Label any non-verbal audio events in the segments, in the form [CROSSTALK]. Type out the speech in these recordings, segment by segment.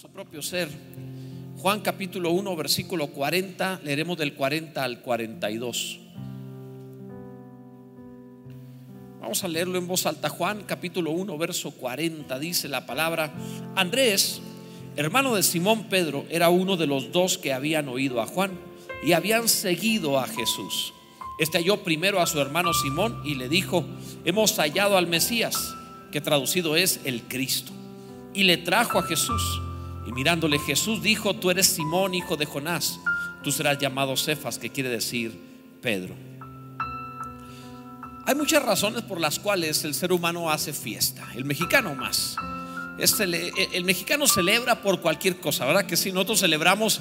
su propio ser. Juan capítulo 1, versículo 40, leeremos del 40 al 42. Vamos a leerlo en voz alta. Juan capítulo 1, verso 40, dice la palabra, Andrés, hermano de Simón Pedro, era uno de los dos que habían oído a Juan y habían seguido a Jesús. Este halló primero a su hermano Simón y le dijo, hemos hallado al Mesías, que traducido es el Cristo. Y le trajo a Jesús. Y mirándole Jesús dijo, tú eres Simón, hijo de Jonás, tú serás llamado Cefas, que quiere decir Pedro. Hay muchas razones por las cuales el ser humano hace fiesta, el mexicano más. el mexicano celebra por cualquier cosa, ¿verdad? Que si nosotros celebramos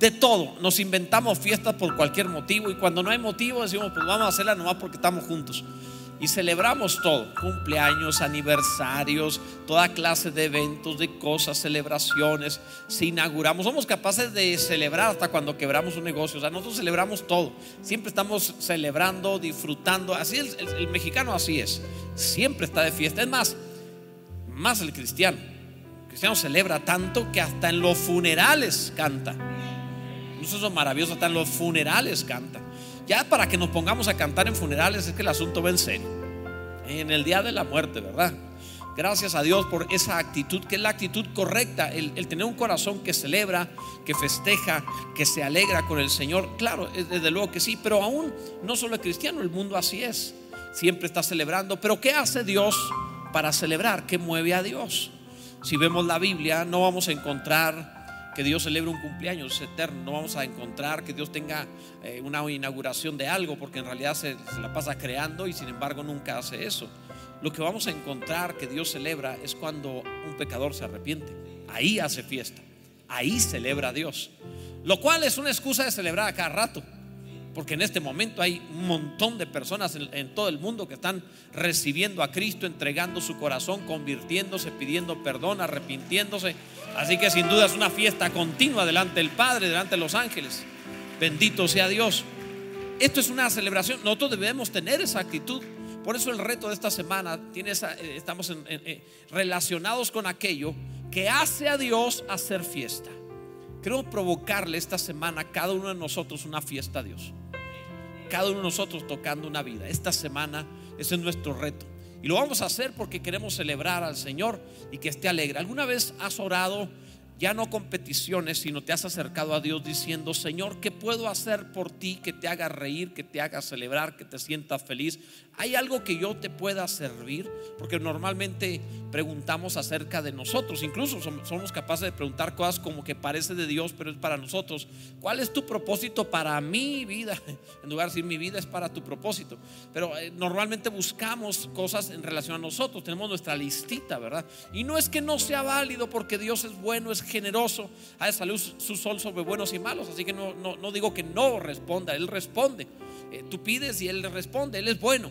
de todo, nos inventamos fiestas por cualquier motivo y cuando no hay motivo decimos, pues vamos a hacerla nomás porque estamos juntos y celebramos todo, cumpleaños, aniversarios, toda clase de eventos, de cosas, celebraciones, si inauguramos, somos capaces de celebrar hasta cuando quebramos un negocio, o sea, nosotros celebramos todo, siempre estamos celebrando, disfrutando, así es, el, mexicano así es, siempre está de fiesta, es más, más el cristiano, el cristiano celebra tanto que hasta en los funerales canta, eso es maravilloso, hasta en los funerales canta. Ya para que nos pongamos a cantar en funerales es que el asunto va en serio. En el día de la muerte, ¿verdad? Gracias a Dios por esa actitud, que es la actitud correcta, el, tener un corazón que celebra, que festeja, que se alegra con el Señor. Claro, desde luego que sí, pero aún no solo el cristiano, el mundo así es. Siempre está celebrando. Pero ¿qué hace Dios para celebrar? ¿Qué mueve a Dios? Si vemos la Biblia, no vamos a encontrar que Dios celebre un cumpleaños eterno. No vamos a encontrar que Dios tenga eh, una inauguración de algo, porque en realidad se, la pasa creando y sin embargo nunca hace eso. Lo que vamos a encontrar que Dios celebra es cuando un pecador se arrepiente. Ahí hace fiesta. Ahí celebra a Dios. Lo cual es una excusa de celebrar a cada rato. Porque en este momento hay un montón de personas en, todo el mundo que están recibiendo a Cristo, entregando su corazón, convirtiéndose, pidiendo perdón, arrepintiéndose. Así que sin duda es una fiesta continua delante del Padre, delante de los ángeles. Bendito sea Dios. Esto es una celebración. Nosotros debemos tener esa actitud. Por eso el reto de esta semana tiene eh, estamos eh, relacionados con aquello que hace a Dios hacer fiesta. Quiero provocarle esta semana a cada uno de nosotros una fiesta a Dios. Cada uno de nosotros tocando una vida. Esta semana ese es nuestro reto. Y lo vamos a hacer porque queremos celebrar al Señor y que esté alegre. ¿Alguna vez has orado ya no competiciones, sino te has acercado a Dios diciendo, Señor, ¿qué puedo hacer por ti que te haga reír, que te haga celebrar, que te sientas feliz? ¿Hay algo que yo te pueda servir? Porque normalmente preguntamos acerca de nosotros, incluso somos capaces de preguntar cosas como que parece de Dios, pero es para nosotros. ¿Cuál es tu propósito para mi vida? [LAUGHS] En lugar de decir mi vida es para tu propósito. Pero eh, normalmente buscamos cosas en relación a nosotros, tenemos nuestra listita, ¿verdad? Y no es que no sea válido porque Dios es bueno, es generoso, ha de salir su sol sobre buenos y malos. Así que no, no, digo que no responda, Él responde. Eh, tú pides y Él responde, Él es bueno.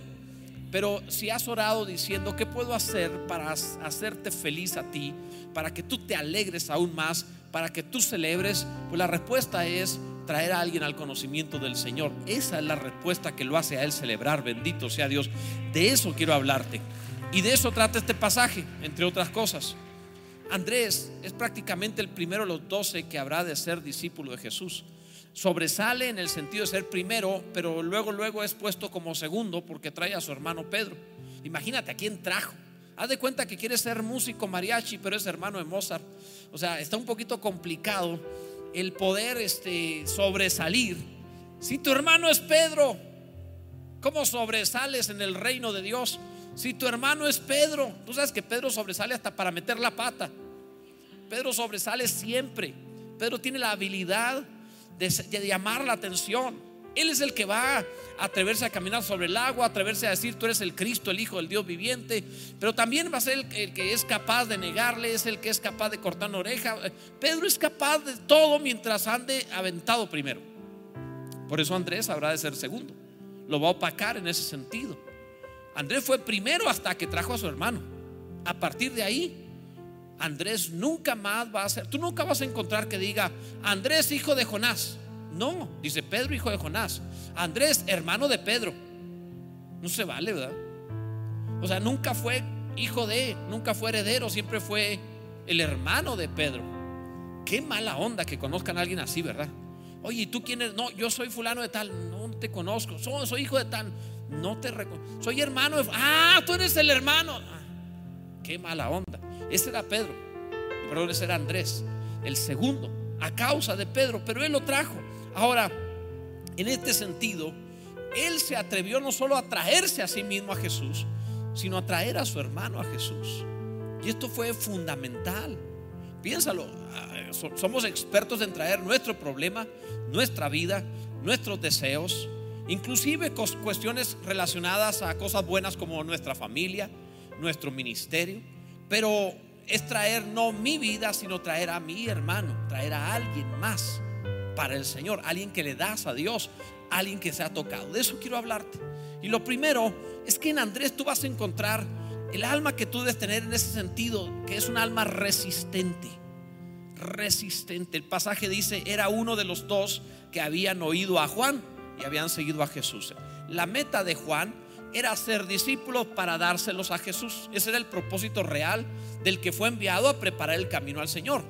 Pero si has orado diciendo, ¿qué puedo hacer para hacerte feliz a ti? Para que tú te alegres aún más, para que tú celebres, pues la respuesta es traer a alguien al conocimiento del Señor. Esa es la respuesta que lo hace a Él celebrar, bendito sea Dios. De eso quiero hablarte. Y de eso trata este pasaje, entre otras cosas. Andrés es prácticamente el primero de los doce que habrá de ser discípulo de Jesús. Sobresale en el sentido de ser primero, pero luego, luego es puesto como segundo porque trae a su hermano Pedro. Imagínate a quién trajo. Haz de cuenta que quiere ser músico mariachi, pero es hermano de Mozart. O sea, está un poquito complicado el poder este, sobresalir. Si tu hermano es Pedro, ¿cómo sobresales en el reino de Dios? Si tu hermano es Pedro, tú sabes que Pedro sobresale hasta para meter la pata. Pedro sobresale siempre. Pedro tiene la habilidad de, llamar la atención. Él es el que va a atreverse a caminar sobre el agua, atreverse a decir, tú eres el Cristo, el Hijo del Dios viviente, pero también va a ser el, el, que es capaz de negarle, es el que es capaz de cortar una oreja. Pedro es capaz de todo mientras ande aventado primero. Por eso Andrés habrá de ser segundo. Lo va a opacar en ese sentido. Andrés fue primero hasta que trajo a su hermano. A partir de ahí, Andrés nunca más va a ser, tú nunca vas a encontrar que diga Andrés hijo de Jonás. No, dice Pedro hijo de Jonás. Andrés hermano de Pedro. No se vale, ¿verdad? O sea, nunca fue hijo de, nunca fue heredero, siempre fue el hermano de Pedro. Qué mala onda que conozcan a alguien así, ¿verdad? Oye, ¿y tú quién? No, yo soy fulano de tal, no te conozco. Soy, soy hijo de tal, no te reconozco. Soy hermano de... Ah, tú eres el hermano. Ah, qué mala onda. Ese era Pedro, pero ese era Andrés, el segundo, a causa de Pedro, pero él lo trajo. Ahora, en este sentido, él se atrevió no solo a traerse a sí mismo a Jesús, sino a traer a su hermano a Jesús. Y esto fue fundamental. Piénsalo, ah, somos expertos en traer nuestro problema, nuestra vida, nuestros deseos, inclusive cuestiones relacionadas a cosas buenas como nuestra familia, nuestro ministerio, pero es traer no mi vida, sino traer a mi hermano, traer a alguien más para el Señor, alguien que le das a Dios, alguien que se ha tocado. De eso quiero hablarte. Y lo primero es que en Andrés tú vas a encontrar el alma que tú debes tener en ese sentido, que es un alma resistente. Resistente. El pasaje dice, era uno de los dos que habían oído a Juan y habían seguido a Jesús. La meta de Juan era ser discípulos para dárselos a Jesús. Ese era el propósito real del que fue enviado a preparar el camino al Señor.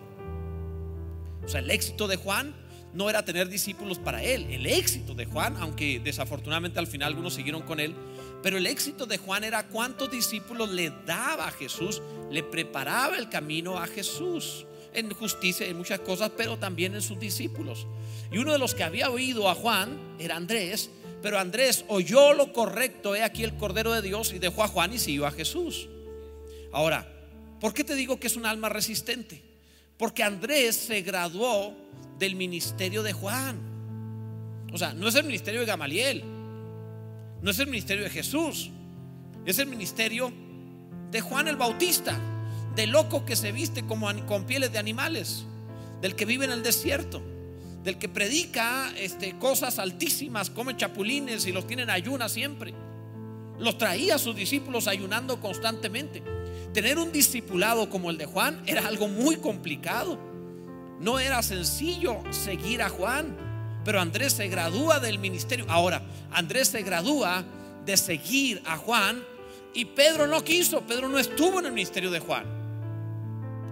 O sea, el éxito de Juan no era tener discípulos para él. El éxito de Juan, aunque desafortunadamente al final algunos siguieron con él, pero el éxito de Juan era cuántos discípulos le daba a Jesús, le preparaba el camino a Jesús. En justicia en muchas cosas, pero también en sus discípulos. Y uno de los que había oído a Juan era Andrés, pero Andrés oyó lo correcto, he aquí el Cordero de Dios, y dejó a Juan y siguió a Jesús. Ahora, ¿por qué te digo que es un alma resistente? Porque Andrés se graduó del ministerio de Juan. O sea, no es el ministerio de Gamaliel, no es el ministerio de Jesús, es el ministerio de Juan el Bautista, del loco que se viste como con pieles de animales, del que vive en el desierto, del que predica este, cosas altísimas, come chapulines y los tiene en ayunas siempre. Los traía a sus discípulos ayunando constantemente. Tener un discipulado como el de Juan era algo muy complicado. No era sencillo seguir a Juan, pero Andrés se gradúa del ministerio. Ahora, Andrés se gradúa de seguir a Juan y Pedro no quiso, Pedro no estuvo en el ministerio de Juan.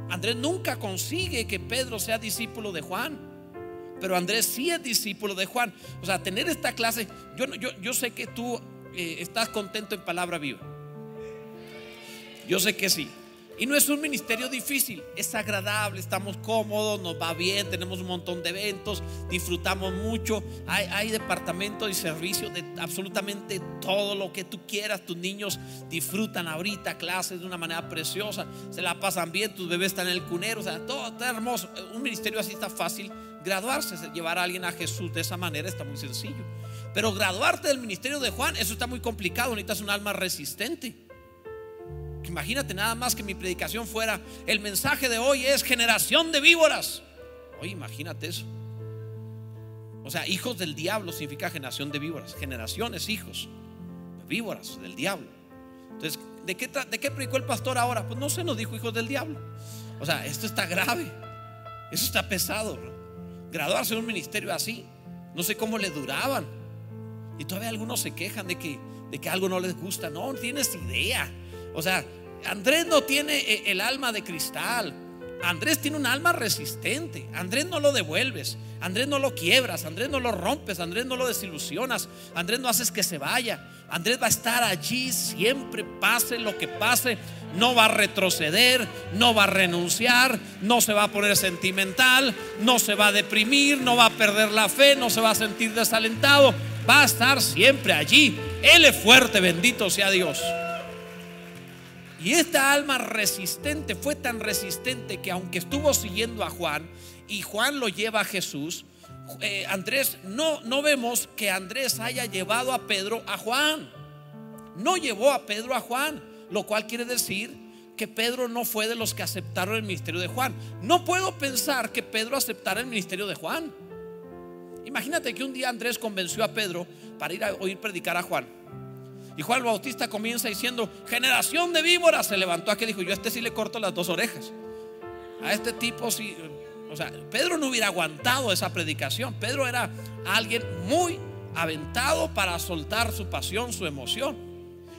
Andrés nunca consigue que Pedro sea discípulo de Juan, pero Andrés sí es discípulo de Juan. O sea, tener esta clase, yo, yo, yo sé que tú eh, estás contento en palabra viva. Yo sé que sí. Y no es un ministerio difícil, es agradable, estamos cómodos, nos va bien, tenemos un montón de eventos, disfrutamos mucho. Hay, hay departamento y servicio de absolutamente todo lo que tú quieras. Tus niños disfrutan ahorita clases de una manera preciosa, se la pasan bien, tus bebés están en el cunero, o sea, todo está hermoso. Un ministerio así está fácil. Graduarse, llevar a alguien a Jesús de esa manera está muy sencillo. Pero graduarte del ministerio de Juan, eso está muy complicado, necesitas un alma resistente. Imagínate nada más que mi predicación fuera, el mensaje de hoy es generación de víboras. Oye, imagínate eso. O sea, hijos del diablo significa generación de víboras. Generaciones, hijos. Víboras del diablo. Entonces, ¿de qué, ¿de qué predicó el pastor ahora? Pues no se nos dijo hijos del diablo. O sea, esto está grave. Eso está pesado. Graduarse en un ministerio así. No sé cómo le duraban. Y todavía algunos se quejan de que, de que algo no les gusta. No, tienes idea. O sea, Andrés no tiene eh, el alma de cristal. Andrés tiene un alma resistente. Andrés no lo devuelves. Andrés no lo quiebras. Andrés no lo rompes. Andrés no lo desilusionas. Andrés no haces que se vaya. Andrés va a estar allí siempre, pase lo que pase. No va a retroceder. No va a renunciar. No se va a poner sentimental. No se va a deprimir. No va a perder la fe. No se va a sentir desalentado. Va a estar siempre allí. Él es fuerte. Bendito sea Dios. Y esta alma resistente fue tan resistente que aunque estuvo siguiendo a Juan y Juan lo lleva a Jesús, eh, Andrés, no, no vemos que Andrés haya llevado a Pedro a Juan. No llevó a Pedro a Juan, lo cual quiere decir que Pedro no fue de los que aceptaron el ministerio de Juan. No puedo pensar que Pedro aceptara el ministerio de Juan. Imagínate que un día Andrés convenció a Pedro para ir a oír predicar a Juan. Y Juan el Bautista comienza diciendo, generación de víboras. Se levantó aquí dijo, yo a este sí le corto las dos orejas. A este tipo sí. O sea, Pedro no hubiera aguantado esa predicación. Pedro era alguien muy aventado para soltar su pasión, su emoción.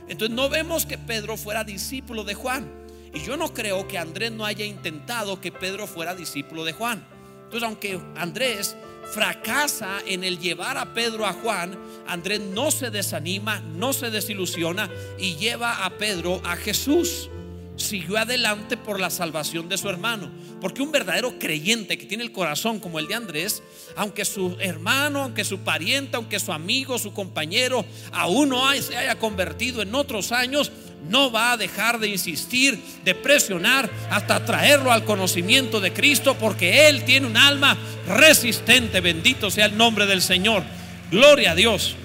Entonces no vemos que Pedro fuera discípulo de Juan. Y yo no creo que Andrés no haya intentado que Pedro fuera discípulo de Juan. Entonces, aunque Andrés fracasa en el llevar a Pedro a Juan, Andrés no se desanima, no se desilusiona y lleva a Pedro a Jesús. Siguió adelante por la salvación de su hermano. Porque un verdadero creyente que tiene el corazón como el de Andrés, aunque su hermano, aunque su pariente, aunque su amigo, su compañero, aún no se haya convertido en otros años, no va a dejar de insistir, de presionar hasta traerlo al conocimiento de Cristo, porque Él tiene un alma resistente. Bendito sea el nombre del Señor. Gloria a Dios.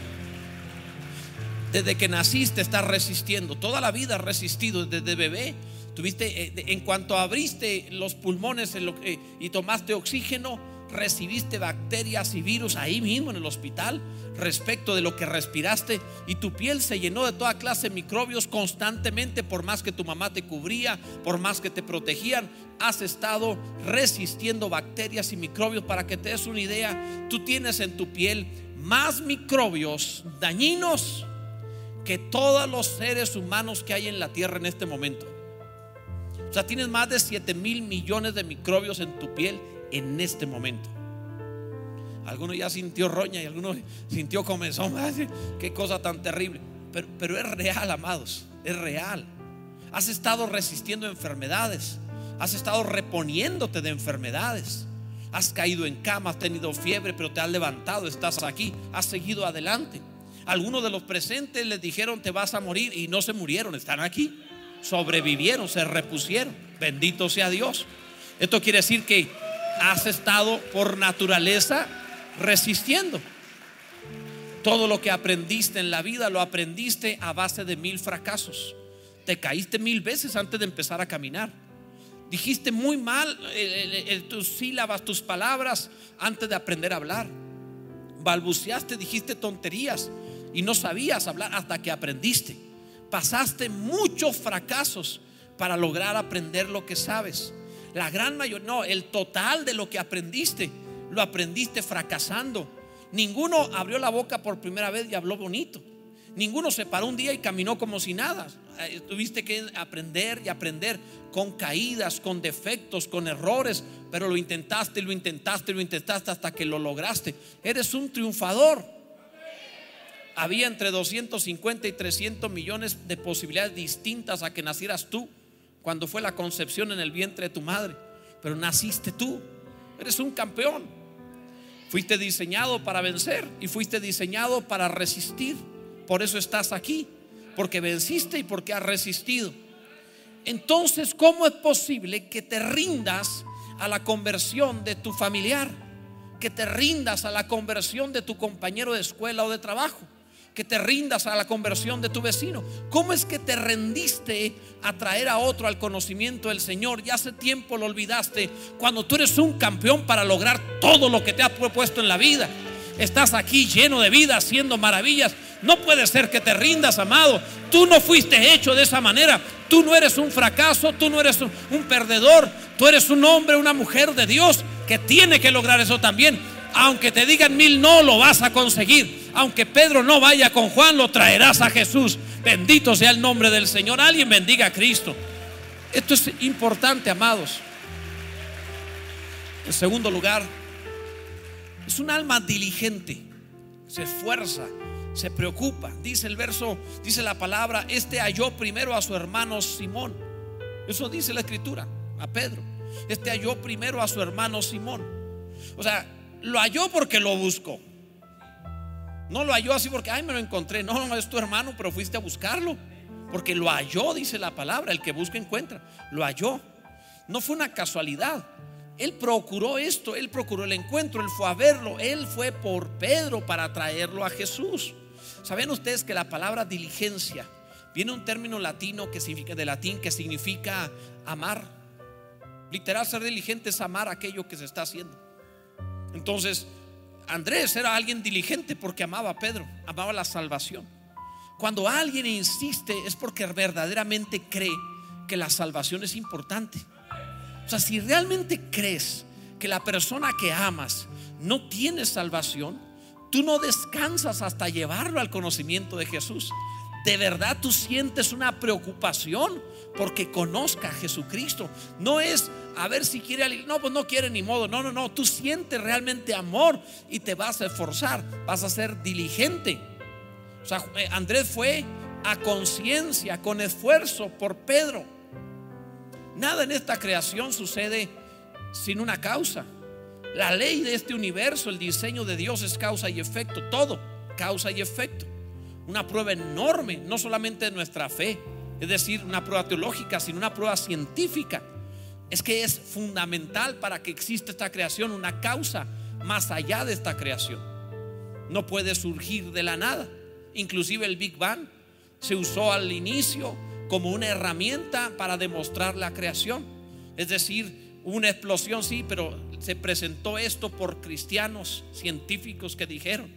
Desde que naciste estás resistiendo. Toda la vida has resistido desde bebé. Tuviste, eh, en cuanto abriste los pulmones y tomaste oxígeno, recibiste bacterias y virus ahí mismo en el hospital respecto de lo que respiraste y tu piel se llenó de toda clase de microbios constantemente por más que tu mamá te cubría, por más que te protegían, has estado resistiendo bacterias y microbios para que te des una idea, tú tienes en tu piel más microbios dañinos que todos los seres humanos que hay en la tierra en este momento. O sea, tienes más de 7 mil millones de microbios en tu piel en este momento. Alguno ya sintió roña y alguno sintió comezón. [LAUGHS] Qué cosa tan terrible. Pero, pero es real, amados. Es real. Has estado resistiendo enfermedades. Has estado reponiéndote de enfermedades. Has caído en cama, has tenido fiebre, pero te has levantado, estás aquí, has seguido adelante. Algunos de los presentes les dijeron te vas a morir y no se murieron, están aquí. Sobrevivieron, se repusieron. Bendito sea Dios. Esto quiere decir que has estado por naturaleza resistiendo. Todo lo que aprendiste en la vida lo aprendiste a base de mil fracasos. Te caíste mil veces antes de empezar a caminar. Dijiste muy mal tus sílabas, tus palabras antes de aprender a hablar. Balbuceaste, dijiste tonterías y no sabías hablar hasta que aprendiste. Pasaste muchos fracasos para lograr aprender lo que sabes. La gran mayoría, no, el total de lo que aprendiste lo aprendiste fracasando. Ninguno abrió la boca por primera vez y habló bonito. Ninguno se paró un día y caminó como si nada. Eh, tuviste que aprender y aprender con caídas, con defectos, con errores, pero lo intentaste, lo intentaste, lo intentaste hasta que lo lograste. Eres un triunfador. Había entre 250 y 300 millones de posibilidades distintas a que nacieras tú cuando fue la concepción en el vientre de tu madre, pero naciste tú. Eres un campeón. Fuiste diseñado para vencer y fuiste diseñado para resistir. Por eso estás aquí, porque venciste y porque has resistido. Entonces, ¿cómo es posible que te rindas a la conversión de tu familiar? Que te rindas a la conversión de tu compañero de escuela o de trabajo que te rindas a la conversión de tu vecino? ¿Cómo es que te rendiste a traer a otro al conocimiento del Señor? Ya hace tiempo lo olvidaste cuando tú eres un campeón para lograr todo lo que te has propuesto en la vida. Estás aquí lleno de vida, haciendo maravillas. No puede ser que te rindas, amado. Tú no fuiste hecho de esa manera. Tú no eres un fracaso, tú no eres un, un perdedor. Tú eres un hombre, una mujer de Dios que tiene que lograr eso también. Aunque te digan mil, no lo vas a conseguir aunque Pedro no vaya con Juan, lo traerás a Jesús. Bendito sea el nombre del Señor. Alguien bendiga a Cristo. Esto es importante, amados. En segundo lugar, es un alma diligente. Se esfuerza, se preocupa. Dice el verso, dice la palabra, este halló primero a su hermano Simón. Eso dice la escritura, a Pedro. Este halló primero a su hermano Simón. O sea, lo halló porque lo buscó. No lo halló así porque, ay, me lo encontré. No, no es tu hermano, pero fuiste a buscarlo. Porque lo halló, dice la palabra. El que busca encuentra. Lo halló. No fue una casualidad. Él procuró esto, él procuró el encuentro, él fue a verlo, él fue por Pedro para traerlo a Jesús. ¿Saben ustedes que la palabra diligencia viene un término latino que significa de latín que significa amar? Literal ser diligente es amar aquello que se está haciendo. Entonces, Andrés era alguien diligente porque amaba a Pedro, amaba la salvación. Cuando alguien insiste es porque verdaderamente cree que la salvación es importante. O sea, si realmente crees que la persona que amas no tiene salvación, tú no descansas hasta llevarlo al conocimiento de Jesús. De verdad tú sientes una preocupación porque conozca a Jesucristo. No es a ver si quiere. No, pues no quiere ni modo. No, no, no. Tú sientes realmente amor y te vas a esforzar. Vas a ser diligente. O sea, eh, Andrés fue a conciencia, con esfuerzo por Pedro. Nada en esta creación sucede sin una causa. La ley de este universo, el diseño de Dios es causa y efecto. Todo, causa y efecto. Una prueba enorme, no solamente de nuestra fe, es decir, una prueba teológica, sino una prueba científica. Es que es fundamental para que exista esta creación una causa más allá de esta creación. No puede surgir de la nada. Inclusive el Big Bang se usó al inicio como una herramienta para demostrar la creación. Es decir, una explosión sí, pero se presentó esto por cristianos científicos que dijeron,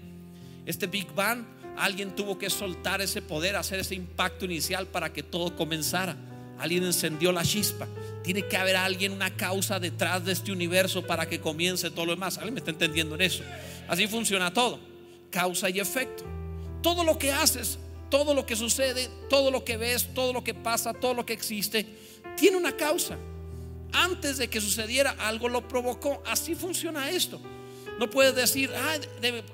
este Big Bang, alguien tuvo que soltar ese poder, hacer ese impacto inicial para que todo comenzara. Alguien encendió la chispa. Tiene que haber alguien, una causa detrás de este universo para que comience todo lo demás. ¿Alguien me está entendiendo en eso? Así funciona todo. Causa y efecto. Todo lo que haces, todo lo que sucede, todo lo que ves, todo lo que pasa, todo lo que existe, tiene una causa. Antes de que sucediera algo lo provocó. Así funciona esto. No puedes decir,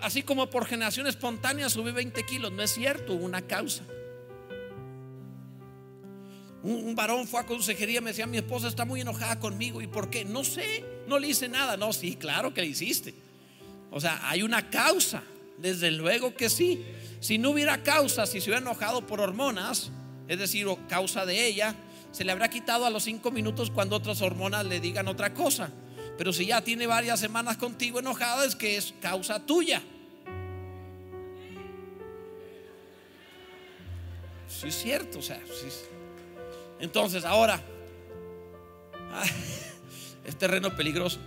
así como por generación espontánea subí 20 kilos. No es cierto, hubo una causa. Un, varón fue a consejería, me decía, mi esposa está muy enojada conmigo. ¿Y por qué? No sé, no le hice nada. No, sí, claro que le hiciste. O sea, hay una causa. Desde luego que sí. Si no hubiera causa, si se hubiera enojado por hormonas, es decir, causa de ella, se le habrá quitado a los cinco minutos cuando otras hormonas le digan otra cosa. Pero si ya tiene varias semanas contigo enojada, es que es causa tuya. Sí es cierto, o sea, Entonces, ahora, es terreno peligroso.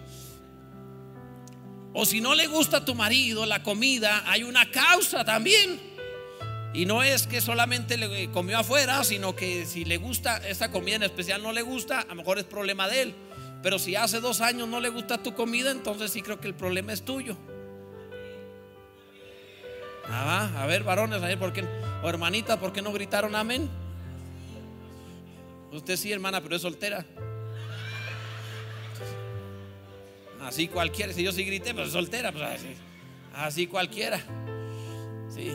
O si no le gusta a tu marido la comida, hay una causa también. Y no es que solamente le comió afuera, sino que si le gusta esa comida en especial no le gusta, a lo mejor es problema de él. Pero si hace dos años no le gusta tu comida, entonces sí creo que el problema es tuyo. Ah, a ver, varones, a ver, ¿por qué? O hermanitas, ¿por qué no gritaron amén? Usted sí, hermana, pero es soltera. Así cualquiera, si yo sí grité, pues es soltera, pues así, cualquiera. Sí.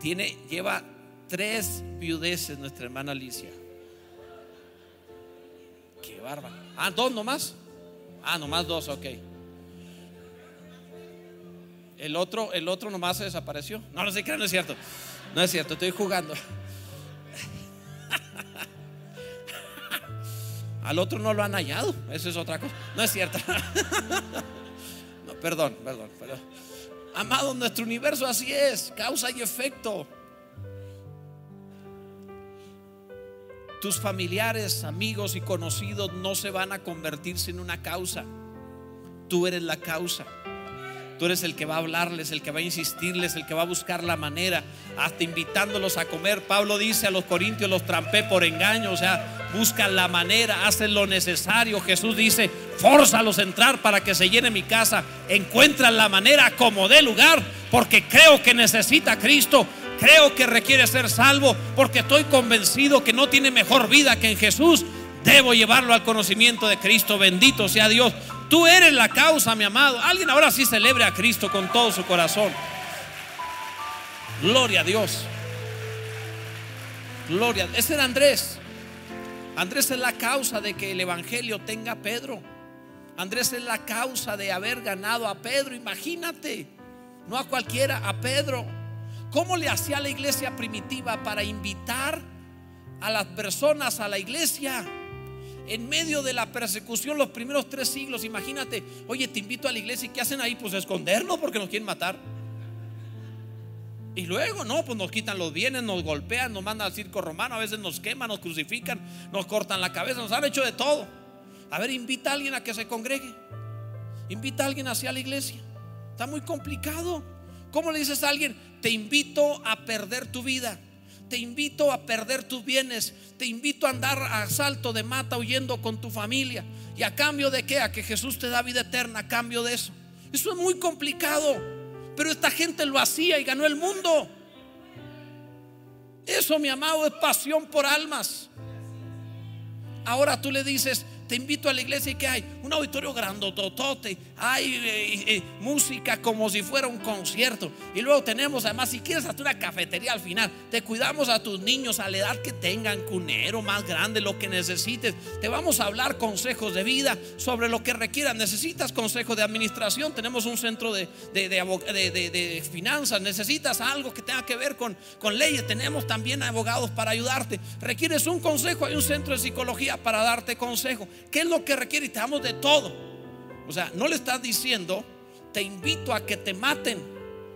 Tiene, lleva tres viudeces nuestra hermana Alicia. Qué bárbaro. Ah, dos nomás. Ah, nomás dos, ok. El otro, el otro nomás se desapareció. No, no sé qué, no es cierto. No es cierto, estoy jugando. Al otro no lo han hallado. Eso es otra cosa. No es cierto. [LAUGHS] No, perdón, perdón, perdón. Amado, nuestro universo así es, causa y efecto. Tus familiares, amigos y conocidos no se van a convertirse en una causa. Tú eres la causa. Tú eres el que va a hablarles, el que va a insistirles, el que va a buscar la manera, hasta invitándolos a comer. Pablo dice a los corintios, los trampé por engaño, o sea, buscan la manera, hacen lo necesario. Jesús dice, fórzalos a entrar para que se llene mi casa. Encuentran la manera como de lugar, porque creo que necesita Cristo creo que requiere ser salvo porque estoy convencido que no tiene mejor vida que en Jesús, debo llevarlo al conocimiento de Cristo. Bendito sea Dios. Tú eres la causa, mi amado. Alguien ahora sí celebre a Cristo con todo su corazón. Gloria a Dios. Gloria. Ese era Andrés. Andrés es la causa de que el Evangelio tenga a Pedro. Andrés es la causa de haber ganado a Pedro. Imagínate. No a cualquiera, a Pedro. ¿Cómo le hacía la iglesia primitiva para invitar a las personas a la iglesia? En medio de la persecución los primeros tres siglos, imagínate, oye, te invito a la iglesia y ¿qué hacen ahí? Pues escondernos porque nos quieren matar. Y luego, no, pues nos quitan los bienes, nos golpean, nos mandan al circo romano, a veces nos queman, nos crucifican, nos cortan la cabeza, nos han hecho de todo. A ver, invita a alguien a que se congregue. Invita a alguien hacia la iglesia. Está muy complicado. ¿Cómo le dices a alguien? Te invito a perder tu vida. Te invito a perder tus bienes. Te invito a andar a salto de mata huyendo con tu familia. ¿Y a cambio de qué? A que Jesús te da vida eterna a cambio de eso. Eso es muy complicado. Pero esta gente lo hacía y ganó el mundo. Eso, mi amado, es pasión por almas. Ahora tú le dices, te invito a la iglesia y que hay un auditorio grandototote, hay eh, eh, música como si fuera un concierto. Y luego tenemos además, si quieres hacer una cafetería al final, te cuidamos a tus niños a la edad que tengan, cunero más grande, lo que necesites. Te vamos a hablar consejos de vida sobre lo que requieras. Necesitas consejo de administración, tenemos un centro de, de, finanzas, necesitas algo que tenga que ver con, con leyes, tenemos también abogados para ayudarte. Requieres un consejo, hay un centro de psicología para darte consejo. ¿Qué es lo que requiere? Y te damos de todo. O sea, no le estás diciendo, te invito a que te maten.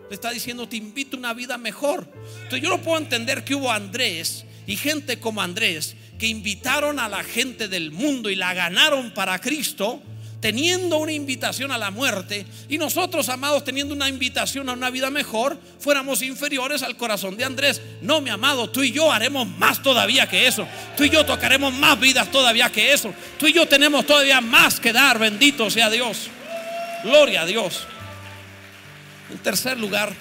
Le está diciendo, te invito a una vida mejor. Entonces yo no puedo entender que hubo Andrés y gente como Andrés que invitaron a la gente del mundo y la ganaron para Cristo teniendo una invitación a la muerte y nosotros, amados, teniendo una invitación a una vida mejor, fuéramos inferiores al corazón de Andrés. No, mi amado, tú y yo haremos más todavía que eso. Tú y yo tocaremos más vidas todavía que eso. Tú y yo tenemos todavía más que dar, bendito sea Dios. Gloria a Dios. En tercer lugar,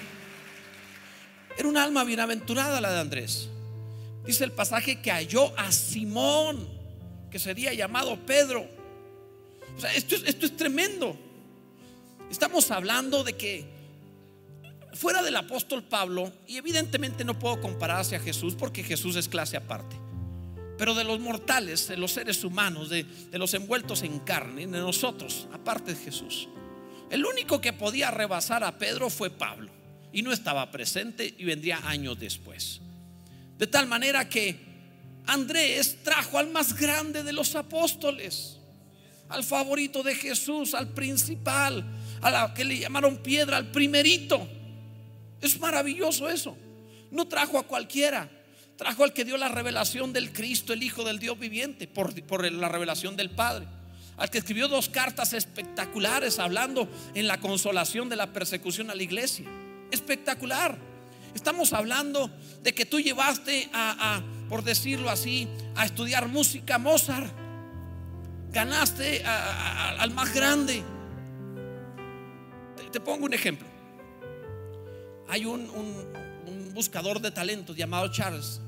era un alma bienaventurada la de Andrés. Dice el pasaje que halló a Simón, que sería llamado Pedro esto, esto es tremendo. Estamos hablando de que fuera del apóstol Pablo, y evidentemente no puedo compararse a Jesús porque Jesús es clase aparte, pero de los mortales, de los seres humanos, de, de, los envueltos en carne, de nosotros, aparte de Jesús, el único que podía rebasar a Pedro fue Pablo, y no estaba presente y vendría años después. De tal manera que Andrés trajo al más grande de los apóstoles al favorito de Jesús, al principal, a la que le llamaron piedra, al primerito. Es maravilloso eso. No trajo a cualquiera, trajo al que dio la revelación del Cristo, el Hijo del Dios viviente, por, por la revelación del Padre. Al que escribió dos cartas espectaculares hablando en la consolación de la persecución a la iglesia. Espectacular. Estamos hablando de que tú llevaste a, a por decirlo así, a estudiar música Mozart ganaste al más grande. Te, pongo un ejemplo. Hay un, buscador de talentos llamado Charles,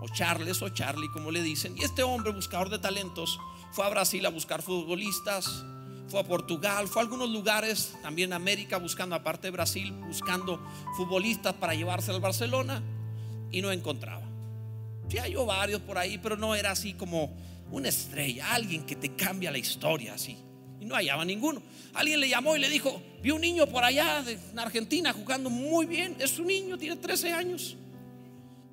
o Charles, o Charlie, como le dicen. Y este hombre, buscador de talentos, fue a Brasil a buscar futbolistas, fue a Portugal, fue a algunos lugares, también América, buscando, aparte de Brasil, buscando futbolistas para llevarse al Barcelona y no encontraba. Sí, hay varios por ahí, pero no era así como una estrella, alguien que te cambia la historia así. Y no hallaba ninguno. Alguien le llamó y le dijo, vi un niño por allá en Argentina jugando muy bien. Es un niño, tiene 13 años.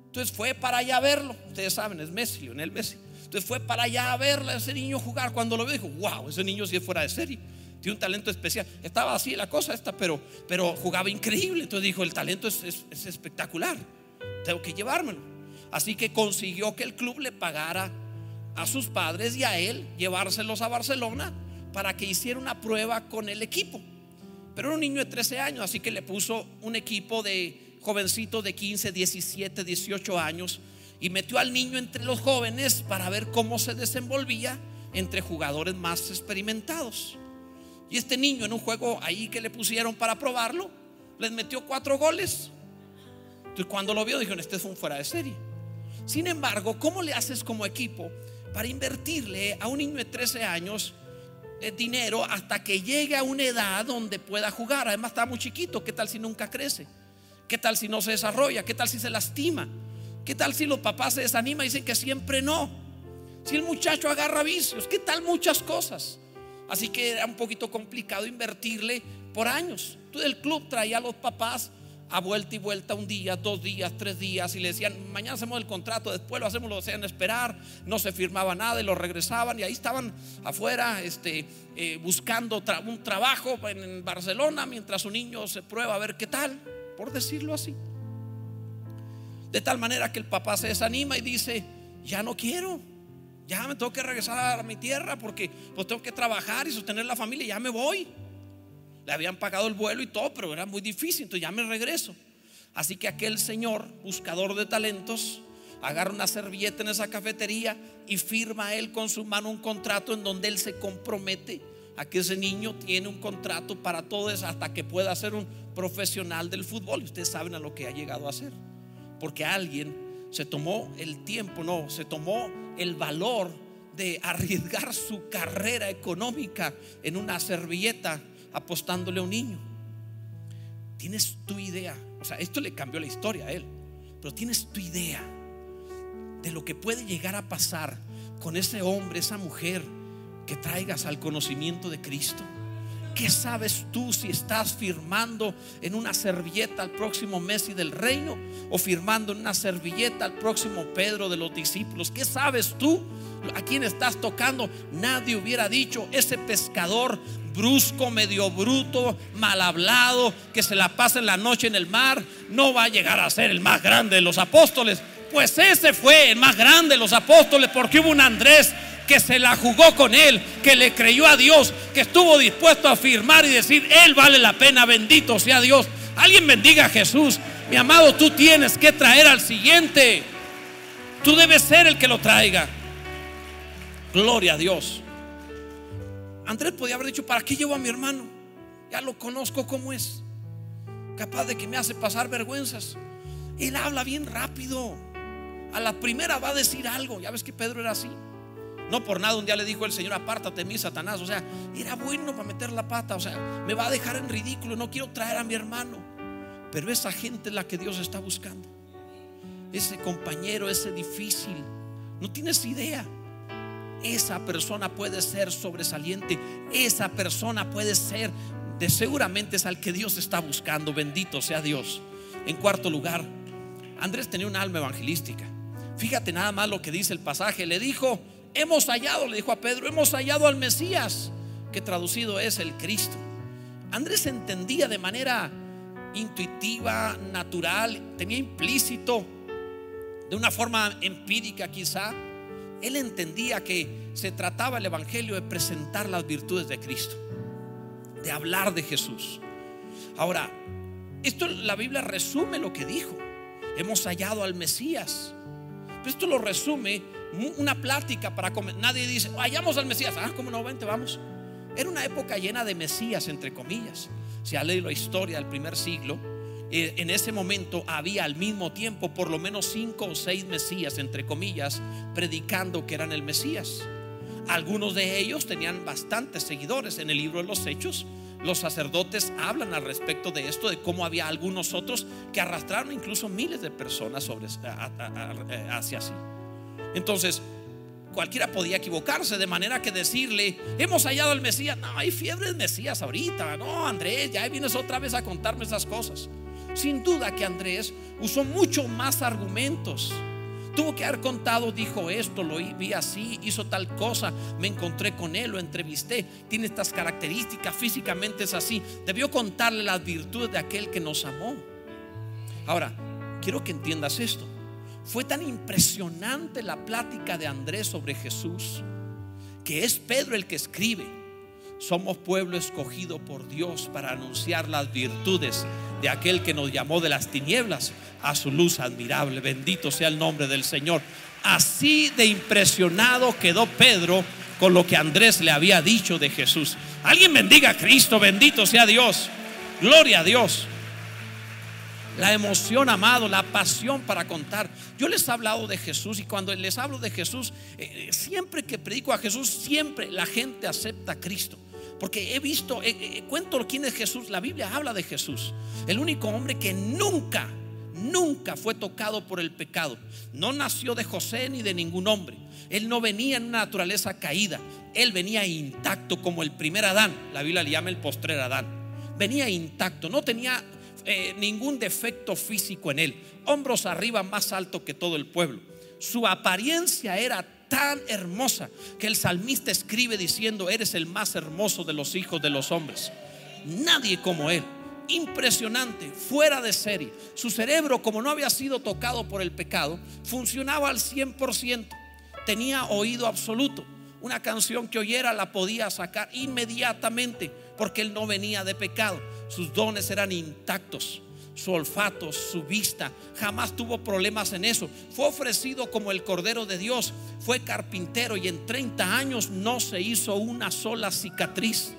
Entonces fue para allá a verlo. Ustedes saben, es Messi, Lionel Messi. Entonces fue para allá a verle a ese niño jugar. Cuando lo vio dijo, wow, ese niño si es fuera de serie. Tiene un talento especial. Estaba así la cosa esta, pero, pero jugaba increíble. Entonces dijo, el talento es espectacular. Tengo que llevármelo. Así que consiguió que el club le pagara a sus padres y a él llevárselos a Barcelona para que hiciera una prueba con el equipo. Pero era un niño de 13 años, así que le puso un equipo de jovencitos de 15, 17, 18 años y metió al niño entre los jóvenes para ver cómo se desenvolvía entre jugadores más experimentados. Y este niño en un juego ahí que le pusieron para probarlo, les metió cuatro goles. Entonces cuando lo vio dijeron, este fue un fuera de serie. Sin embargo, ¿cómo le haces como equipo para invertirle a un niño de 13 años eh, dinero hasta que llegue a una edad donde pueda jugar. Además está muy chiquito, ¿qué tal si nunca crece? ¿Qué tal si no se desarrolla? ¿Qué tal si se lastima? ¿Qué tal si los papás se desaniman y dicen que siempre no? Si el muchacho agarra vicios, ¿qué tal muchas cosas? Así que era un poquito complicado invertirle por años. Todo el club traía a los papás a vuelta y vuelta un día, dos días, tres días y le decían, mañana hacemos el contrato, después lo hacemos, lo hacían esperar, no se firmaba nada y lo regresaban y ahí estaban afuera este, eh, buscando un trabajo en Barcelona mientras su niño se prueba a ver qué tal, por decirlo así. De tal manera que el papá se desanima y dice, ya no quiero, ya me tengo que regresar a mi tierra porque pues tengo que trabajar y sostener la familia, ya me voy. Le habían pagado el vuelo y todo, pero era muy difícil, entonces ya me regreso. Así que aquel señor, buscador de talentos, agarra una servilleta en esa cafetería y firma él con su mano un contrato en donde él se compromete a que ese niño tiene un contrato para todo eso hasta que pueda ser un profesional del fútbol. Y ustedes saben a lo que ha llegado a ser. Porque alguien se tomó el tiempo, no, se tomó el valor de arriesgar su carrera económica en una servilleta apostándole a un niño. Tienes tu idea, o sea, esto le cambió la historia a él, pero tienes tu idea de lo que puede llegar a pasar con ese hombre, esa mujer que traigas al conocimiento de Cristo. ¿Qué sabes tú si estás firmando en una servilleta al próximo Messi del reino o firmando en una servilleta al próximo Pedro de los discípulos? ¿Qué sabes tú? ¿A quién estás tocando? Nadie hubiera dicho ese pescador brusco, medio bruto, mal hablado, que se la pasa en la noche en el mar, no va a llegar a ser el más grande de los apóstoles. Pues ese fue el más grande de los apóstoles porque hubo un Andrés que se la jugó con él, que le creyó a Dios, que estuvo dispuesto a afirmar y decir, Él vale la pena, bendito sea Dios. Alguien bendiga a Jesús. Mi amado, tú tienes que traer al siguiente. Tú debes ser el que lo traiga. Gloria a Dios. Andrés podía haber dicho, ¿para qué llevo a mi hermano? Ya lo conozco como es. Capaz de que me hace pasar vergüenzas. Él habla bien rápido. A la primera va a decir algo. Ya ves que Pedro era así. No por nada un día le dijo el Señor, apártate mi Satanás. O sea, era bueno para meter la pata. O sea, me va a dejar en ridículo. No quiero traer a mi hermano. Pero esa gente es la que Dios está buscando. Ese compañero, ese difícil. No tienes idea. Esa persona puede ser sobresaliente. Esa persona puede ser, de seguramente es al que Dios está buscando. Bendito sea Dios. En cuarto lugar, Andrés tenía un alma evangelística. Fíjate nada más lo que dice el pasaje. Le dijo, hemos hallado, le dijo a Pedro, hemos hallado al Mesías, que traducido es el Cristo. Andrés entendía de manera intuitiva, natural, tenía implícito, de una forma empírica quizá, él entendía que se trataba el Evangelio de presentar las virtudes de Cristo, de hablar de Jesús. Ahora, esto la Biblia resume lo que dijo. Hemos hallado al Mesías. Esto lo resume una plática para comer. Nadie dice, hallamos al Mesías. Ah, como no, vente, vamos. Era una época llena de Mesías, entre comillas. Si ha leído la historia del primer siglo, eh, en ese momento había al mismo tiempo por lo menos cinco o seis Mesías, entre comillas, predicando que eran el Mesías. Algunos de ellos tenían bastantes seguidores en el libro de los Hechos. Los sacerdotes hablan al respecto de esto, de cómo había algunos otros que arrastraron incluso miles de personas hacia sí. Entonces, cualquiera podía equivocarse, de manera que decirle, hemos hallado al Mesías. No, hay fiebre de Mesías ahorita. No, Andrés, ya vienes otra vez a contarme esas cosas. Sin duda que Andrés usó mucho más argumentos. Tuvo que haber contado, dijo esto, lo vi así, hizo tal cosa, me encontré con él, lo entrevisté, tiene estas características, físicamente es así. Debió contarle las virtudes de aquel que nos amó. Ahora, quiero que entiendas esto. Fue tan impresionante la plática de Andrés sobre Jesús que es Pedro el que escribe. Somos pueblo escogido por Dios para anunciar las virtudes de aquel que nos llamó de las tinieblas a su luz admirable. Bendito sea el nombre del Señor. Así de impresionado quedó Pedro con lo que Andrés le había dicho de Jesús. Alguien bendiga a Cristo, bendito sea Dios. Gloria a Dios la emoción, amado, la pasión para contar. Yo les he hablado de Jesús y cuando les hablo de Jesús, eh, siempre que predico a Jesús, siempre la gente acepta a Cristo. Porque he visto, eh, eh, cuento quién es Jesús, la Biblia habla de Jesús, el único hombre que nunca, nunca fue tocado por el pecado. No nació de José ni de ningún hombre. Él no venía en una naturaleza caída. Él venía intacto como el primer Adán. La Biblia le llama el postrer Adán. Venía intacto, no tenía eh, ningún defecto físico en él. Hombros arriba, más alto que todo el pueblo. Su apariencia era tan hermosa que el salmista escribe diciendo, eres el más hermoso de los hijos de los hombres. Nadie como él. Impresionante, fuera de serie. Su cerebro, como no había sido tocado por el pecado, funcionaba al 100%. Tenía oído absoluto. Una canción que oyera la podía sacar inmediatamente porque él no venía de pecado sus dones eran intactos, su olfato, su vista, jamás tuvo problemas en eso. Fue ofrecido como el Cordero de Dios, fue carpintero y en 30 años no se hizo una sola cicatriz.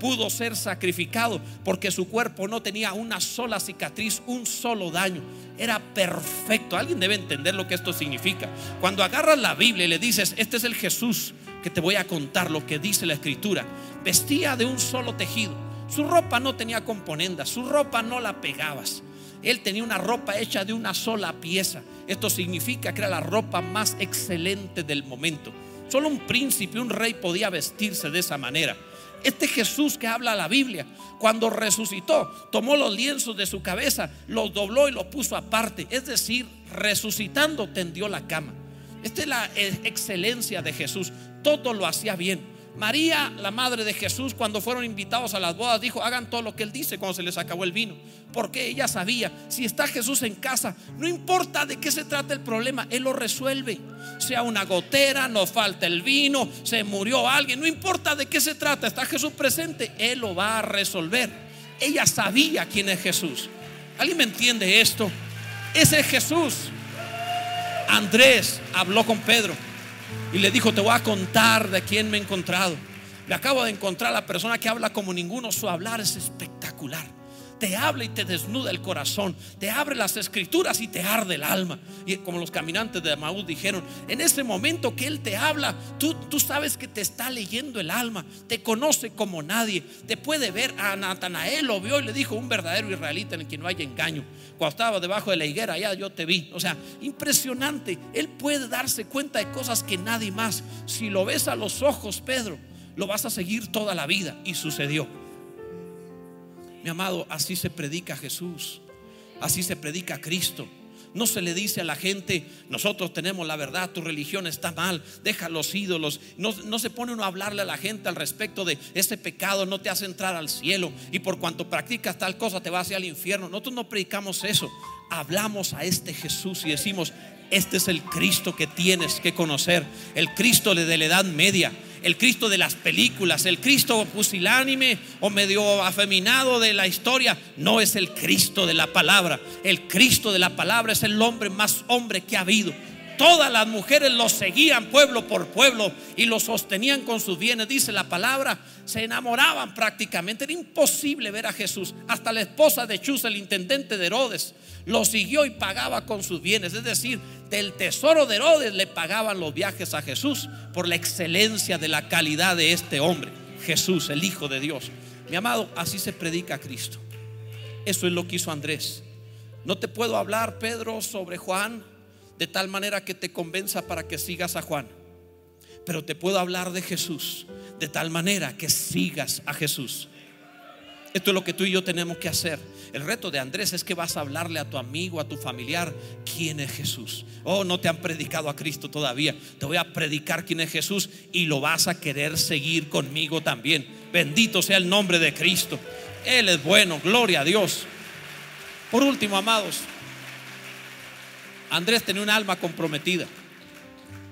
pudo ser sacrificado porque su cuerpo no tenía una sola cicatriz, un solo daño. Era perfecto. Alguien debe entender lo que esto significa. Cuando agarras la Biblia y le dices, este es el Jesús que te voy a contar lo que dice la escritura, vestía de un solo tejido. Su ropa no tenía componendas, su ropa no la pegabas. Él tenía una ropa hecha de una sola pieza. Esto significa que era la ropa más excelente del momento. Solo un príncipe, un rey podía vestirse de esa manera. Este Jesús que habla la Biblia, cuando resucitó, tomó los lienzos de su cabeza, los dobló y los puso aparte. Es decir, resucitando tendió la cama. Esta es la excelencia de Jesús. Todo lo hacía bien. María, la madre de Jesús, cuando fueron invitados a las bodas, dijo, hagan todo lo que él dice cuando se les acabó el vino. Porque ella sabía, si está Jesús en casa, no importa de qué se trata el problema, él lo resuelve. Sea una gotera, nos falta el vino, se murió alguien, no importa de qué se trata, está Jesús presente, él lo va a resolver. Ella sabía quién es Jesús. ¿Alguien me entiende esto? Ese es Jesús. Andrés habló con Pedro y le dijo, te voy a contar de quién me he encontrado. Me acabo de encontrar a la persona que habla como ninguno, su hablar es espectacular. Te habla y te desnuda el corazón, te abre las escrituras y te arde el alma. Y como los caminantes de Maús dijeron, en ese momento que Él te habla, tú, tú sabes que te está leyendo el alma, te conoce como nadie, te puede ver. A Natanael lo vio y le dijo, un verdadero israelita en el que no haya engaño cuando estaba debajo de la higuera, allá yo te vi. O sea, impresionante. Él puede darse cuenta de cosas que nadie más. Si lo ves a los ojos, Pedro, lo vas a seguir toda la vida. Y sucedió. Mi amado, así se predica Jesús. Así se predica Cristo. No se le dice a la gente, nosotros tenemos la verdad, tu religión está mal, deja los ídolos. No, se pone uno a hablarle a la gente al respecto de ese pecado no te hace entrar al cielo y por cuanto practicas tal cosa te vas al infierno. Nosotros no predicamos eso. Hablamos a este Jesús y decimos, este es el Cristo que tienes que conocer, el Cristo de la Edad Media, el Cristo de las películas, el Cristo pusilánime o medio afeminado de la historia, no es el Cristo de la palabra. El Cristo de la palabra es el hombre más hombre que ha habido. Todas las mujeres lo seguían pueblo por pueblo y lo sostenían con sus bienes. Dice la palabra, se enamoraban prácticamente. Era imposible ver a Jesús. Hasta la esposa de Chus, el intendente de Herodes, lo siguió y pagaba con sus bienes. Es decir, del tesoro de Herodes le pagaban los viajes a Jesús por la excelencia de la calidad de este hombre, Jesús, el Hijo de Dios. Mi amado, así se predica a Cristo. Eso es lo que hizo Andrés. No te puedo hablar, Pedro, sobre Juan de tal manera que te convenza para que sigas a Juan. Pero te puedo hablar de Jesús de tal manera que sigas a Jesús. Esto es lo que tú y yo tenemos que hacer. El reto de Andrés es que vas a hablarle a tu amigo, a tu familiar, quién es Jesús. Oh, no te han predicado a Cristo todavía. Te voy a predicar quién es Jesús y lo vas a querer seguir conmigo también. Bendito sea el nombre de Cristo. Él es bueno, gloria a Dios. Por último, amados, Andrés tenía un alma comprometida.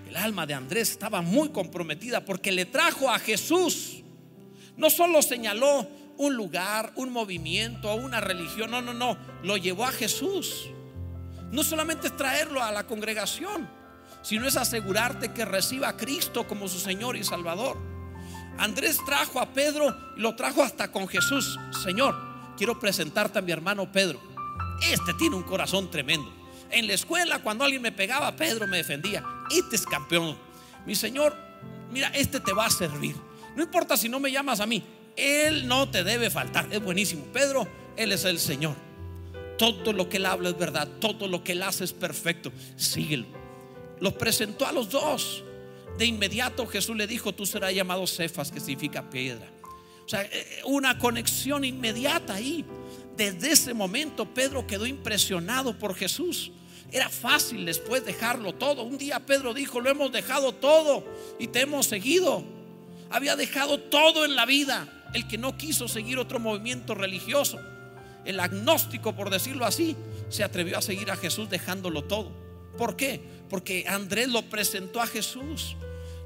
El alma de Andrés estaba muy comprometida porque le trajo a Jesús. No solo señaló un lugar, un movimiento, una religión. No, no, no. Lo llevó a Jesús. No solamente es traerlo a la congregación, sino es asegurarte que reciba a Cristo como su Señor y Salvador. Andrés trajo a Pedro y lo trajo hasta con Jesús. Señor, quiero presentarte a mi hermano Pedro. Este tiene un corazón tremendo. En la escuela, cuando alguien me pegaba, Pedro me defendía. Este es campeón. Mi Señor, mira, este te va a servir. No importa si no me llamas a mí, él no te debe faltar. Es buenísimo. Pedro, Él es el Señor. Todo lo que Él habla es verdad. Todo lo que Él hace es perfecto. Síguelo. Los presentó a los dos. De inmediato Jesús le dijo, tú serás llamado Cefas, que significa piedra. O sea, eh, una conexión inmediata ahí. Desde ese momento Pedro quedó impresionado por Jesús. Era fácil después dejarlo todo. Un día Pedro dijo, lo hemos dejado todo y te hemos seguido. Había dejado todo en la vida el que no quiso seguir otro movimiento religioso, el agnóstico, por decirlo así, se atrevió a seguir a Jesús dejándolo todo. ¿Por qué? Porque Andrés lo presentó a Jesús.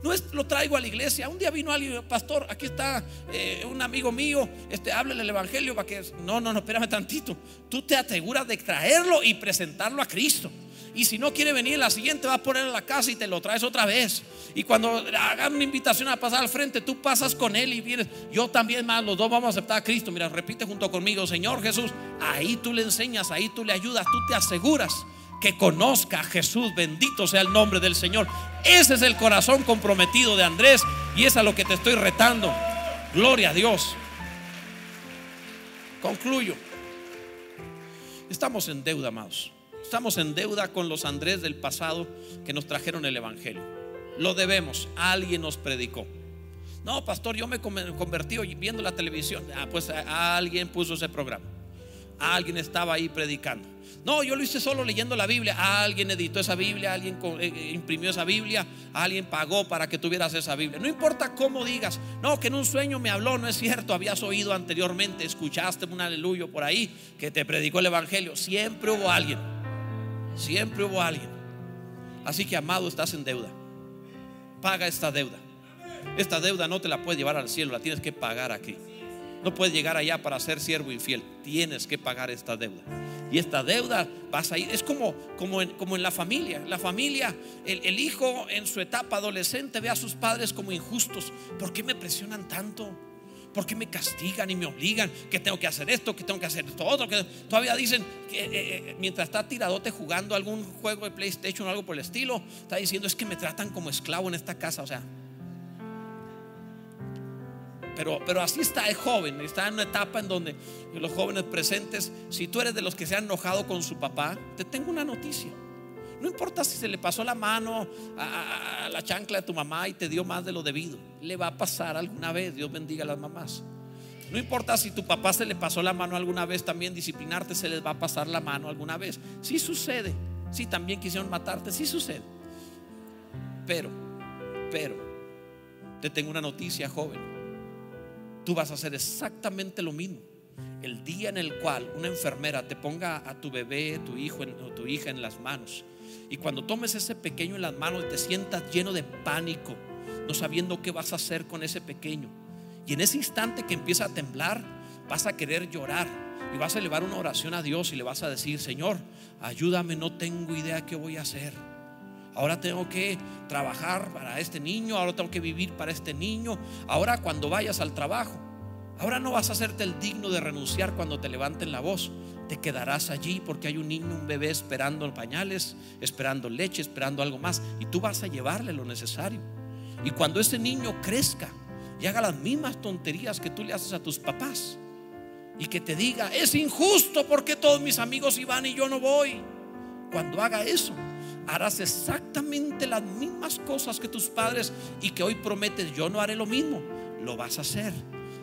No es lo traigo a la iglesia. Un día vino alguien, pastor, aquí está eh, un amigo mío, este, háblele el evangelio para que. No, no, no, espérame tantito. Tú te aseguras de traerlo y presentarlo a Cristo. Y si no quiere venir, la siguiente va a poner en la casa y te lo traes otra vez. Y cuando hagan una invitación a pasar al frente, tú pasas con él y vienes. Yo también más, los dos vamos a aceptar a Cristo. Mira, repite junto conmigo, Señor Jesús. Ahí tú le enseñas, ahí tú le ayudas, tú te aseguras que conozca a Jesús. Bendito sea el nombre del Señor. Ese es el corazón comprometido de Andrés y es a lo que te estoy retando. Gloria a Dios. Concluyo. Estamos en deuda, amados. Estamos en deuda con los Andrés del pasado que nos trajeron el Evangelio. Lo debemos. Alguien nos predicó. No, pastor, yo me convertí viendo la televisión. Ah, pues alguien puso ese programa. Alguien estaba ahí predicando. No, yo lo hice solo leyendo la Biblia. Alguien editó esa Biblia, alguien eh, eh, imprimió esa Biblia, alguien pagó para que tuvieras esa Biblia. No importa cómo digas, no, que en un sueño me habló, no es cierto, habías oído anteriormente, escuchaste un aleluyo por ahí que te predicó el Evangelio. Siempre hubo alguien, siempre hubo alguien. Así que, amado, estás en deuda. Paga esta deuda. Esta deuda no te la puedes llevar al cielo, la tienes que pagar aquí. No puedes llegar allá para ser siervo infiel. Tienes que pagar esta deuda. Y esta deuda vas a ir. Es como, como, en, como en la familia. La familia, el, el, hijo en su etapa adolescente ve a sus padres como injustos. ¿Por qué me presionan tanto? ¿Por qué me castigan y me obligan? Que tengo que hacer esto, que tengo que hacer esto otro. Que todavía dicen que eh, eh, mientras está tiradote jugando algún juego de PlayStation o algo por el estilo, está diciendo es que me tratan como esclavo en esta casa. O sea, pero, así está el joven, está en una etapa en donde los jóvenes presentes, si tú eres de los que se han enojado con su papá, te tengo una noticia. No importa si se le pasó la mano a, la chancla de tu mamá y te dio más de lo debido. Le va a pasar alguna vez. Dios bendiga a las mamás. No importa si tu papá se le pasó la mano alguna vez, también disciplinarte se les va a pasar la mano alguna vez. Sí sucede. Sí, también quisieron matarte. Sí sucede. Pero, pero, te tengo una noticia, joven tú vas a hacer exactamente lo mismo. El día en el cual una enfermera te ponga a tu bebé, tu hijo o tu hija en las manos, y cuando tomes ese pequeño en las manos te sientas lleno de pánico, no sabiendo qué vas a hacer con ese pequeño. Y en ese instante que empieza a temblar, vas a querer llorar y vas a elevar una oración a Dios y le vas a decir, Señor, ayúdame, no tengo idea qué voy a hacer. Ahora tengo que trabajar para este niño, ahora tengo que vivir para este niño. Ahora cuando vayas al trabajo, ahora no vas a hacerte el digno de renunciar cuando te levanten la voz. Te quedarás allí porque hay un niño, un bebé esperando pañales, esperando leche, esperando algo más. Y tú vas a llevarle lo necesario. Y cuando ese niño crezca y haga las mismas tonterías que tú le haces a tus papás, y que te diga, es injusto porque todos mis amigos iban y yo no voy. Cuando haga eso, harás exactamente las mismas cosas que tus padres y que hoy prometes, yo no haré lo mismo, lo vas a hacer.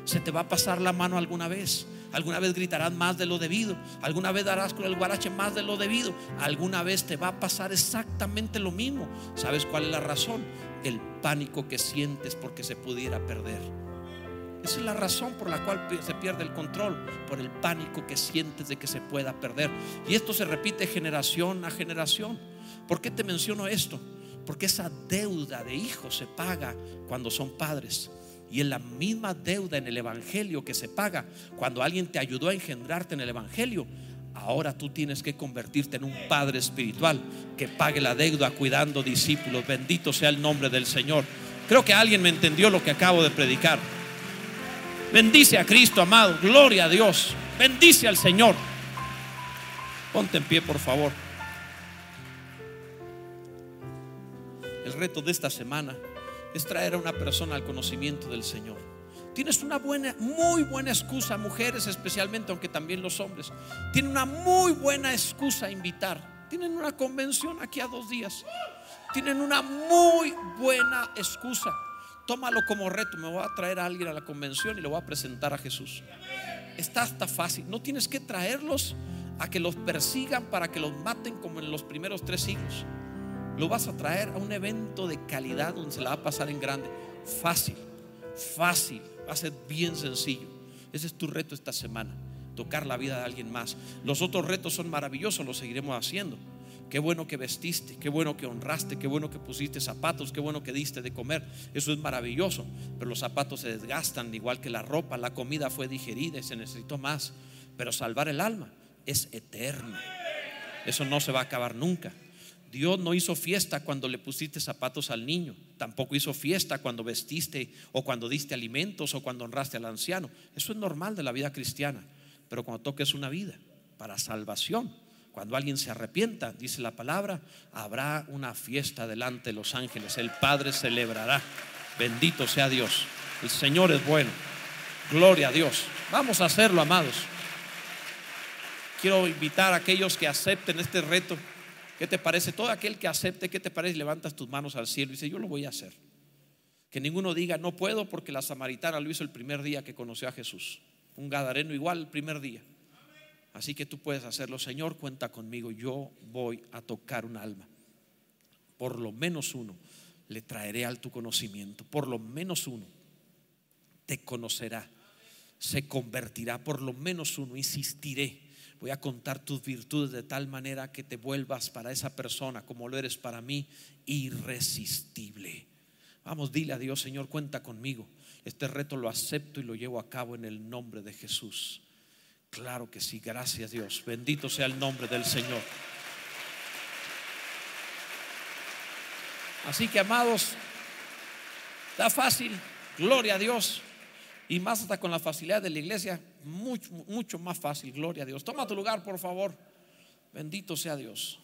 Se te va a pasar la mano alguna vez. Alguna vez gritarás más de lo debido. Alguna vez darás con el guarache más de lo debido. Alguna vez te va a pasar exactamente lo mismo. ¿Sabes cuál es la razón? El pánico que sientes porque se pudiera perder. Esa es la razón por la cual se pierde el control, por el pánico que sientes de que se pueda perder. Y esto se repite generación a generación. ¿Por qué te menciono esto? Porque esa deuda de hijos se paga cuando son padres. Y en la misma deuda en el Evangelio que se paga cuando alguien te ayudó a engendrarte en el Evangelio, ahora tú tienes que convertirte en un padre espiritual que pague la deuda cuidando discípulos. Bendito sea el nombre del Señor. Creo que alguien me entendió lo que acabo de predicar. Bendice a Cristo, amado. Gloria a Dios. Bendice al Señor. Ponte en pie, por favor. Reto de esta semana es traer a una persona al conocimiento del Señor. Tienes una buena, muy buena excusa, mujeres especialmente, aunque también los hombres. Tienen una muy buena excusa a invitar. Tienen una convención aquí a dos días. Tienen una muy buena excusa. Tómalo como reto. Me voy a traer a alguien a la convención y lo voy a presentar a Jesús. Está hasta fácil. No tienes que traerlos a que los persigan para que los maten como en los primeros tres siglos. Lo vas a traer a un evento de calidad donde se la va a pasar en grande. Fácil, fácil, va a ser bien sencillo. Ese es tu reto esta semana, tocar la vida de alguien más. Los otros retos son maravillosos, los seguiremos haciendo. Qué bueno que vestiste, qué bueno que honraste, qué bueno que pusiste zapatos, qué bueno que diste de comer. Eso es maravilloso. Pero los zapatos se desgastan igual que la ropa. La comida fue digerida y se necesitó más. Pero salvar el alma es eterno. Eso no se va a acabar nunca. Dios no hizo fiesta cuando le pusiste zapatos al niño, tampoco hizo fiesta cuando vestiste o cuando diste alimentos o cuando honraste al anciano. Eso es normal de la vida cristiana, pero cuando toques una vida para salvación, cuando alguien se arrepienta, dice la palabra, habrá una fiesta delante de los ángeles, el Padre celebrará. Bendito sea Dios. El Señor es bueno. Gloria a Dios. Vamos a hacerlo, amados. Quiero invitar a aquellos que acepten este reto ¿Qué te parece? Todo aquel que acepte, ¿qué te parece? Levantas tus manos al cielo y dice, yo lo voy a hacer. Que ninguno diga, no puedo porque la samaritana lo hizo el primer día que conoció a Jesús. Un gadareno igual el primer día. Así que tú puedes hacerlo. Señor, cuenta conmigo. Yo voy a tocar un alma. Por lo menos uno le traeré al tu conocimiento. Por lo menos uno te conocerá. Se convertirá. Por lo menos uno. Insistiré voy a contar tus virtudes de tal manera que te vuelvas para esa persona como lo eres para mí, irresistible. Vamos, dile a Dios, Señor, cuenta conmigo. Este reto lo acepto y lo llevo a cabo en el nombre de Jesús. Claro que sí, gracias Dios. Bendito sea el nombre del Señor. Así que, amados, está fácil. Gloria a Dios. Y más hasta con la facilidad de la iglesia, mucho, mucho más fácil, gloria a Dios. Toma tu lugar, por favor. Bendito sea Dios.